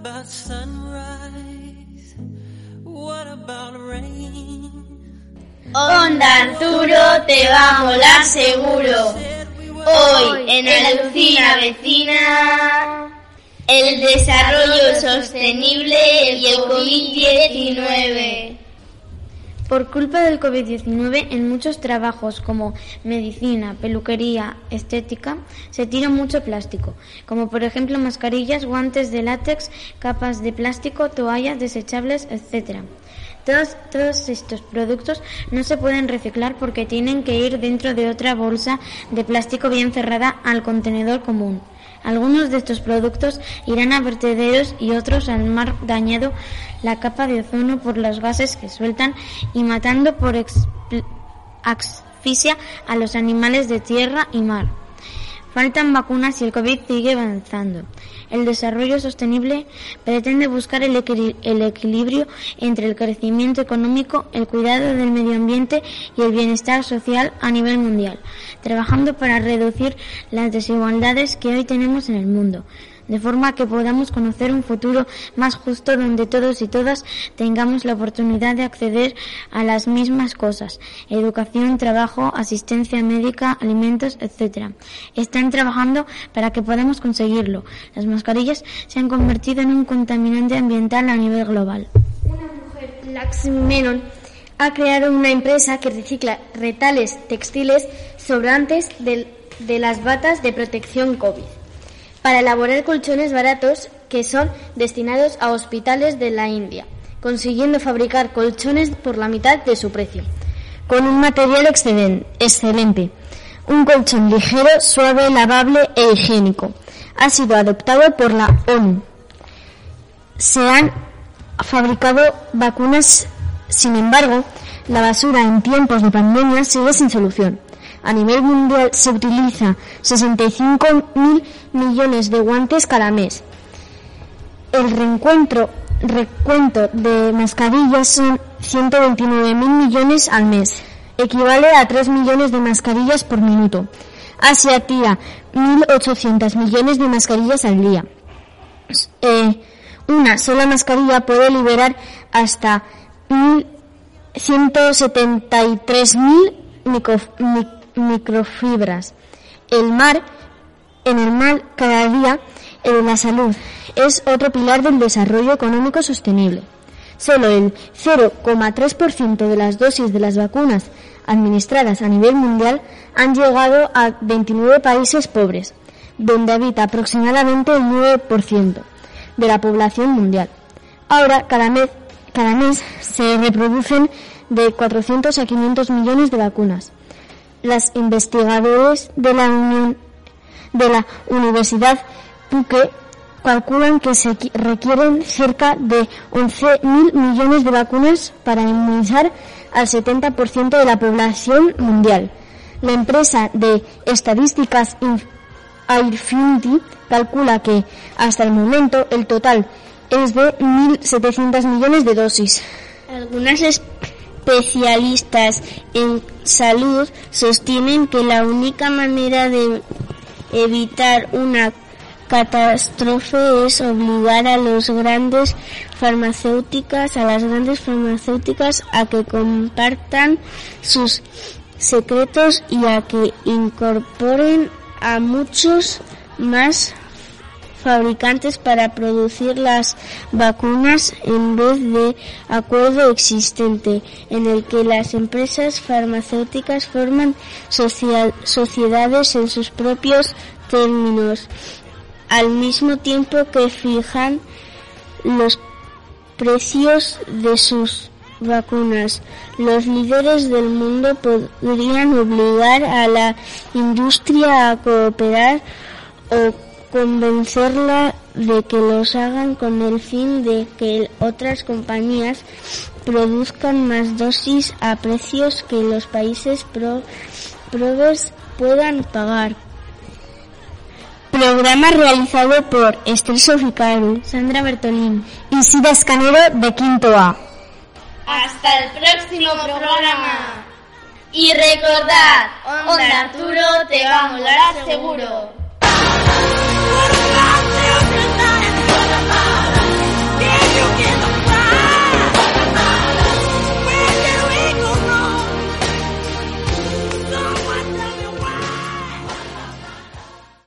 About sunrise? What about rain? Onda Arturo te va a molar seguro. Hoy en Alucina Vecina, el desarrollo sostenible y el COVID-19. Por culpa del COVID-19, en muchos trabajos como medicina, peluquería, estética, se tira mucho plástico, como por ejemplo mascarillas, guantes de látex, capas de plástico, toallas desechables, etc. Todos, todos estos productos no se pueden reciclar porque tienen que ir dentro de otra bolsa de plástico bien cerrada al contenedor común. Algunos de estos productos irán a vertederos y otros al mar dañado la capa de ozono por los gases que sueltan y matando por asfixia a los animales de tierra y mar. Faltan vacunas y el COVID sigue avanzando. El desarrollo sostenible pretende buscar el, equili- el equilibrio entre el crecimiento económico, el cuidado del medio ambiente y el bienestar social a nivel mundial, trabajando para reducir las desigualdades que hoy tenemos en el mundo de forma que podamos conocer un futuro más justo donde todos y todas tengamos la oportunidad de acceder a las mismas cosas, educación, trabajo, asistencia médica, alimentos, etc. Están trabajando para que podamos conseguirlo. Las mascarillas se han convertido en un contaminante ambiental a nivel global. Lax Menon ha creado una empresa que recicla retales textiles sobrantes del- de las batas de protección COVID para elaborar colchones baratos que son destinados a hospitales de la India, consiguiendo fabricar colchones por la mitad de su precio. Con un material excelente, un colchón ligero, suave, lavable e higiénico. Ha sido adoptado por la ONU. Se han fabricado vacunas, sin embargo, la basura en tiempos de pandemia sigue sin solución. A nivel mundial se utiliza 65.000 millones de guantes cada mes. El recuento de mascarillas son 129.000 millones al mes. Equivale a 3 millones de mascarillas por minuto. Asia tira 1.800 millones de mascarillas al día. Eh, una sola mascarilla puede liberar hasta 173.000 micro- mi- microfibras. El mar, en el mar cada día, en la salud, es otro pilar del desarrollo económico sostenible. Solo el 0,3% de las dosis de las vacunas administradas a nivel mundial han llegado a 29 países pobres, donde habita aproximadamente el 9% de la población mundial. Ahora, cada mes, cada mes se reproducen de 400 a 500 millones de vacunas. Las investigadores de la Unión de la Universidad Puque calculan que se qui- requieren cerca de 11.000 millones de vacunas para inmunizar al 70% de la población mundial. La empresa de estadísticas Airfinity calcula que hasta el momento el total es de 1.700 millones de dosis. Algunas especialistas en salud sostienen que la única manera de evitar una catástrofe es obligar a los grandes farmacéuticas, a las grandes farmacéuticas a que compartan sus secretos y a que incorporen a muchos más fabricantes para producir las vacunas en vez de acuerdo existente en el que las empresas farmacéuticas forman sociedades en sus propios términos al mismo tiempo que fijan los precios de sus vacunas. Los líderes del mundo podrían obligar a la industria a cooperar o convencerla de que los hagan con el fin de que otras compañías produzcan más dosis a precios que los países pro probes puedan pagar. Programa realizado por Esther Soficaru, Sandra Bertolín y Sida Escanero de Quinto A. Hasta el próximo programa. Y recordad, Onda Arturo te va a molar seguro.